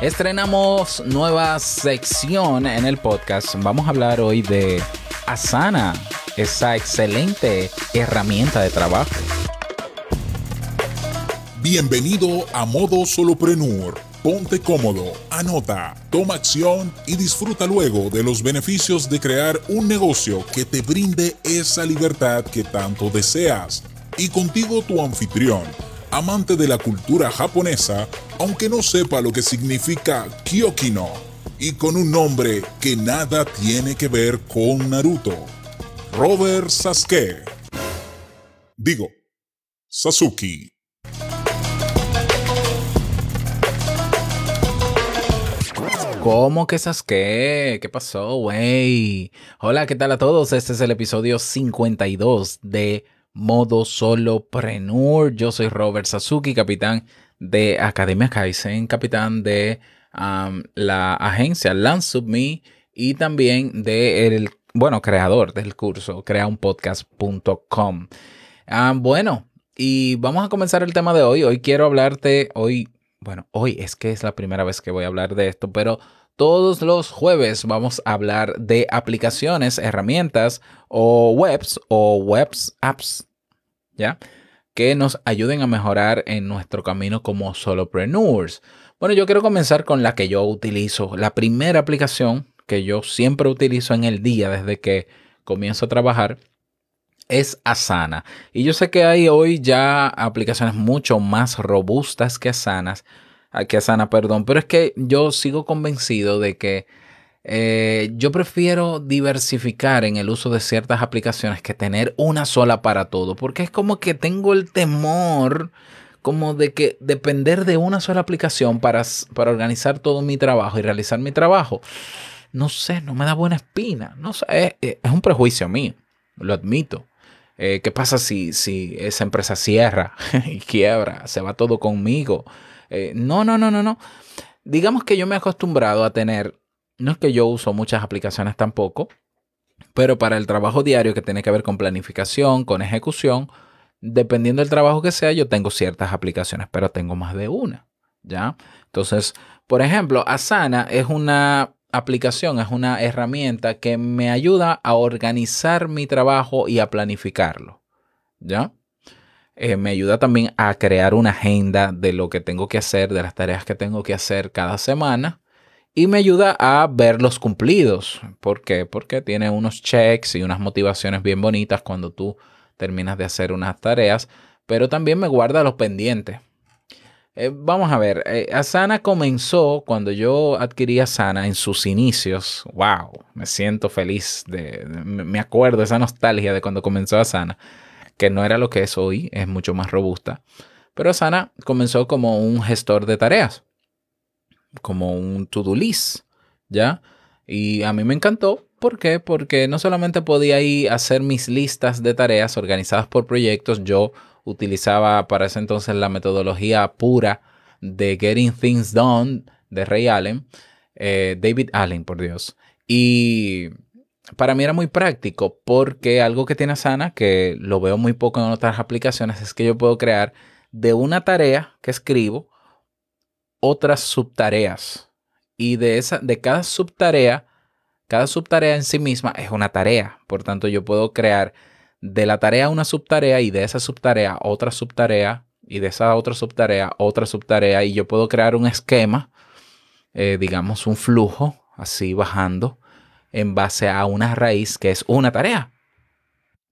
Estrenamos nueva sección en el podcast. Vamos a hablar hoy de Asana, esa excelente herramienta de trabajo. Bienvenido a Modo Soloprenur. Ponte cómodo, anota, toma acción y disfruta luego de los beneficios de crear un negocio que te brinde esa libertad que tanto deseas. Y contigo tu anfitrión amante de la cultura japonesa, aunque no sepa lo que significa Kyokino, y con un nombre que nada tiene que ver con Naruto. Robert Sasuke. Digo, Sasuke. ¿Cómo que Sasuke? ¿Qué pasó, güey? Hola, ¿qué tal a todos? Este es el episodio 52 de modo solopreneur. Yo soy Robert Sasuki, capitán de Academia Kaizen, capitán de la agencia LandSubMe y también de el, bueno, creador del curso creaunpodcast.com. bueno, y vamos a comenzar el tema de hoy. Hoy quiero hablarte, hoy, bueno, hoy es que es la primera vez que voy a hablar de esto, pero todos los jueves vamos a hablar de aplicaciones, herramientas o webs o webs apps, ¿ya? Que nos ayuden a mejorar en nuestro camino como solopreneurs. Bueno, yo quiero comenzar con la que yo utilizo. La primera aplicación que yo siempre utilizo en el día desde que comienzo a trabajar es Asana. Y yo sé que hay hoy ya aplicaciones mucho más robustas que Asanas que Asana, perdón, pero es que yo sigo convencido de que eh, yo prefiero diversificar en el uso de ciertas aplicaciones que tener una sola para todo, porque es como que tengo el temor como de que depender de una sola aplicación para, para organizar todo mi trabajo y realizar mi trabajo, no sé, no me da buena espina, no es, un prejuicio mío, lo admito. Eh, ¿Qué pasa si, si esa empresa cierra y quiebra? Se va todo conmigo. Eh, no, no, no, no, no. Digamos que yo me he acostumbrado a tener, no es que yo uso muchas aplicaciones tampoco, pero para el trabajo diario que tiene que ver con planificación, con ejecución, dependiendo del trabajo que sea, yo tengo ciertas aplicaciones, pero tengo más de una, ¿ya? Entonces, por ejemplo, Asana es una aplicación, es una herramienta que me ayuda a organizar mi trabajo y a planificarlo, ¿ya? Eh, me ayuda también a crear una agenda de lo que tengo que hacer, de las tareas que tengo que hacer cada semana. Y me ayuda a ver los cumplidos. ¿Por qué? Porque tiene unos checks y unas motivaciones bien bonitas cuando tú terminas de hacer unas tareas. Pero también me guarda los pendientes. Eh, vamos a ver, eh, Asana comenzó cuando yo adquirí Asana en sus inicios. ¡Wow! Me siento feliz. De, me acuerdo esa nostalgia de cuando comenzó Asana que no era lo que es hoy, es mucho más robusta. Pero Asana comenzó como un gestor de tareas, como un to-do list, ¿ya? Y a mí me encantó. ¿Por qué? Porque no solamente podía ir a hacer mis listas de tareas organizadas por proyectos, yo utilizaba para ese entonces la metodología pura de Getting Things Done de Ray Allen, eh, David Allen, por Dios. Y para mí era muy práctico porque algo que tiene Asana, que lo veo muy poco en otras aplicaciones, es que yo puedo crear de una tarea que escribo otras subtareas. Y de, esa, de cada subtarea, cada subtarea en sí misma es una tarea. Por tanto, yo puedo crear de la tarea una subtarea y de esa subtarea otra subtarea y de esa otra subtarea otra subtarea y yo puedo crear un esquema, eh, digamos un flujo así bajando en base a una raíz que es una tarea.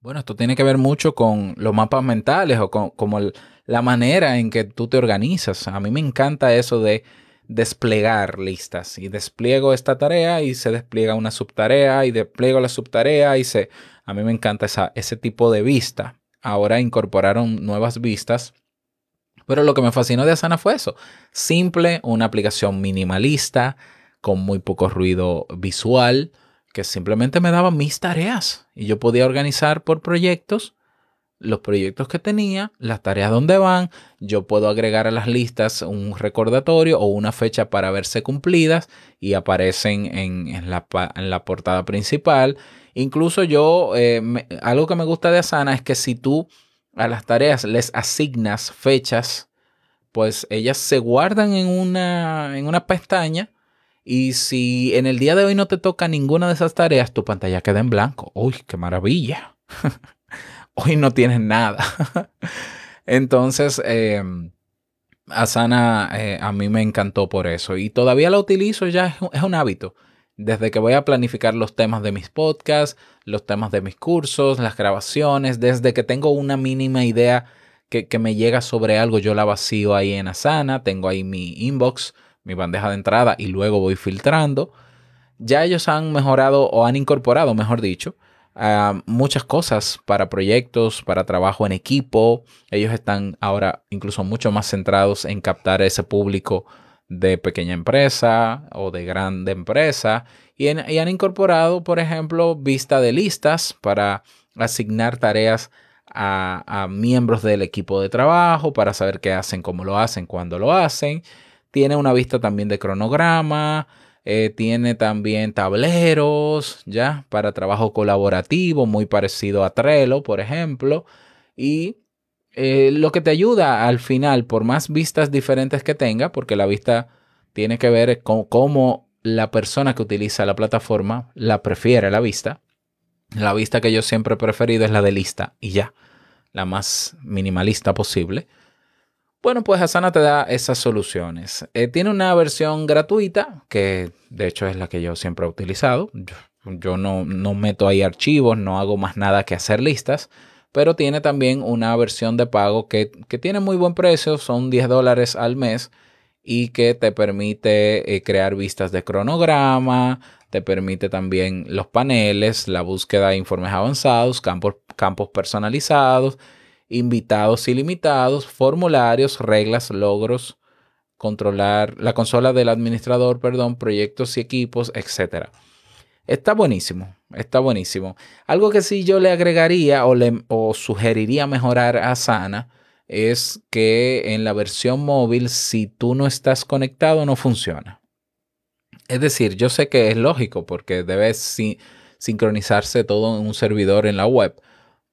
Bueno, esto tiene que ver mucho con los mapas mentales o con como la manera en que tú te organizas. A mí me encanta eso de desplegar listas y despliego esta tarea y se despliega una subtarea y despliego la subtarea y se... A mí me encanta esa, ese tipo de vista. Ahora incorporaron nuevas vistas, pero lo que me fascinó de Asana fue eso. Simple, una aplicación minimalista, con muy poco ruido visual, que simplemente me daba mis tareas y yo podía organizar por proyectos los proyectos que tenía, las tareas donde van, yo puedo agregar a las listas un recordatorio o una fecha para verse cumplidas y aparecen en, la, portada principal. Incluso yo, eh, algo que me gusta de Asana es que si tú a las tareas les asignas fechas, pues ellas se guardan en una, en una pestaña y si en el día de hoy no te toca ninguna de esas tareas, tu pantalla queda en blanco. ¡Uy, qué maravilla! hoy no tienes nada. Entonces, eh, Asana a mí me encantó por eso y todavía la utilizo ya, es un hábito. Desde que voy a planificar los temas de mis podcasts, los temas de mis cursos, las grabaciones, desde que tengo una mínima idea que, que me llega sobre algo, yo la vacío ahí en Asana, tengo ahí mi inbox, mi bandeja de entrada y luego voy filtrando. Ya ellos han mejorado o han incorporado, mejor dicho, muchas cosas para proyectos, para trabajo en equipo. Ellos están ahora incluso mucho más centrados en captar ese público de pequeña empresa o de grande empresa y, han incorporado, por ejemplo, vista de listas para asignar tareas a, miembros del equipo de trabajo para saber qué hacen, cómo lo hacen, cuándo lo hacen. Tiene una vista también de cronograma, eh, tiene también tableros, ya, para trabajo colaborativo, muy parecido a Trello, por ejemplo. Y eh, lo que te ayuda al final, por más vistas diferentes que tenga, porque la vista tiene que ver con cómo la persona que utiliza la plataforma la prefiere la vista. La vista que yo siempre he preferido es la de lista y ya, la más minimalista posible. Bueno, pues Asana te da esas soluciones. Eh, tiene una versión gratuita, que de hecho es la que yo siempre he utilizado. Yo, no, meto ahí archivos, no hago más nada que hacer listas, pero tiene también una versión de pago que, tiene muy buen precio, son 10 dólares al mes y que te permite eh, crear vistas de cronograma, te permite también los paneles, la búsqueda de informes avanzados, campos, campos personalizados invitados ilimitados, formularios, reglas, logros, controlar la consola del administrador, perdón, proyectos y equipos, etc. Está buenísimo, está buenísimo. Algo que sí yo le agregaría o, le, sugeriría mejorar a Sana es que en la versión móvil, si tú no estás conectado, no funciona. Es decir, yo sé que es lógico porque debe sincronizarse todo en un servidor en la web,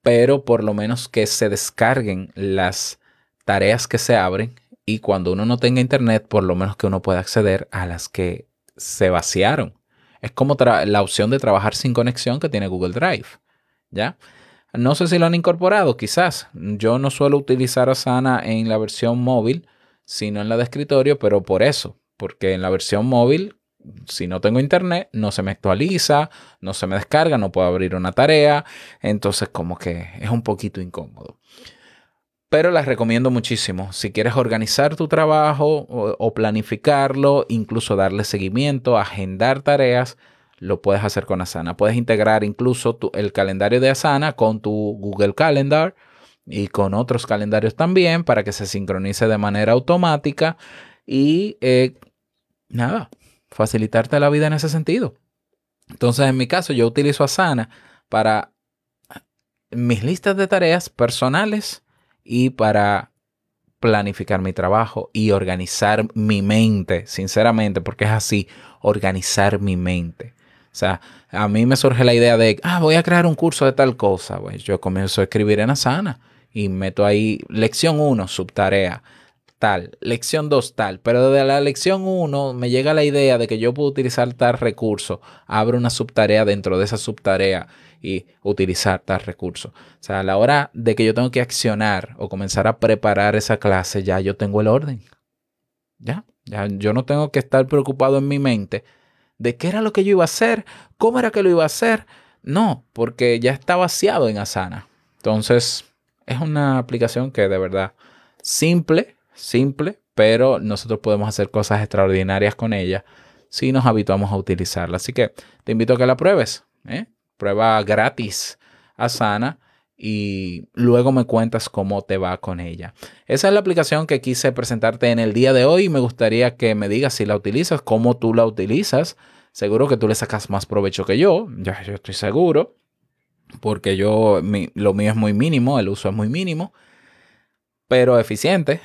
pero por lo menos que se descarguen las tareas que se abren y cuando uno no tenga internet, por lo menos que uno pueda acceder a las que se vaciaron. Es como la opción de trabajar sin conexión que tiene Google Drive. ¿Ya? No sé si lo han incorporado, quizás. Yo no suelo utilizar Asana en la versión móvil, sino en la de escritorio, pero por eso, porque en la versión móvil si no tengo internet, no se me actualiza, no se me descarga, no puedo abrir una tarea. Entonces como que es un poquito incómodo. Pero las recomiendo muchísimo. Si quieres organizar tu trabajo o, planificarlo, incluso darle seguimiento, agendar tareas, lo puedes hacer con Asana. Puedes integrar incluso el calendario de Asana con tu Google Calendar y con otros calendarios también para que se sincronice de manera automática. Y eh, nada, facilitarte la vida en ese sentido. Entonces, en mi caso, yo utilizo Asana para mis listas de tareas personales y para planificar mi trabajo y organizar mi mente, sinceramente, porque es así, organizar mi mente. O sea, a mí me surge la idea de, ah, voy a crear un curso de tal cosa. Pues yo comienzo a escribir en Asana y meto ahí lección 1, subtarea lección 2 tal, pero de la lección 1 me llega la idea de que yo puedo utilizar tal recurso, abro una subtarea dentro de esa subtarea y utilizar tal recurso. O sea, a la hora de que yo tengo que accionar o comenzar a preparar esa clase, ya yo tengo el orden. Ya, ya yo no tengo que estar preocupado en mi mente de qué era lo que yo iba a hacer, cómo era que lo iba a hacer. No, porque ya está vaciado en Asana. Entonces, es una aplicación que de verdad simple, simple, pero nosotros podemos hacer cosas extraordinarias con ella si nos habituamos a utilizarla. Así que te invito a que la pruebes. ¿eh? Prueba gratis Asana y luego me cuentas cómo te va con ella. Esa es la aplicación que quise presentarte en el día de hoy. Me gustaría que me digas si la utilizas, cómo tú la utilizas. Seguro que tú le sacas más provecho que yo. Ya, yo estoy seguro. Porque yo, lo mío es muy mínimo, el uso es muy mínimo pero eficiente.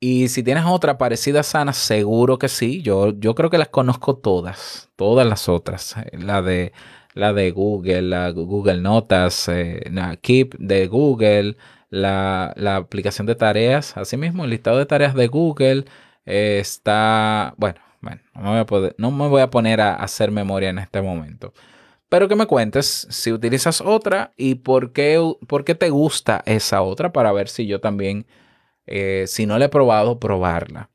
y si tienes otra parecida sana, seguro que sí. Yo, yo creo que las conozco todas, todas las otras. La de, la de Google, la Google Notas, eh, Keep de Google, la, aplicación de tareas. Asimismo, el listado de tareas de Google está, bueno, bueno, no me voy a poner a hacer memoria en este momento. Pero que me cuentes si utilizas otra y por qué, por qué te gusta esa otra para ver si yo también, eh, si no la he probado, probarla.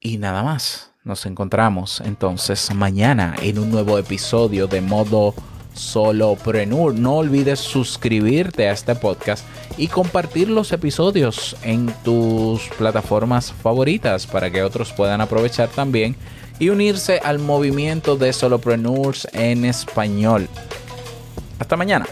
Y nada más. Nos encontramos entonces mañana en un nuevo episodio de modo solopreneur. No olvides suscribirte a este podcast y compartir los episodios en tus plataformas favoritas para que otros puedan aprovechar también y unirse al movimiento de solopreneurs en español. Hasta mañana.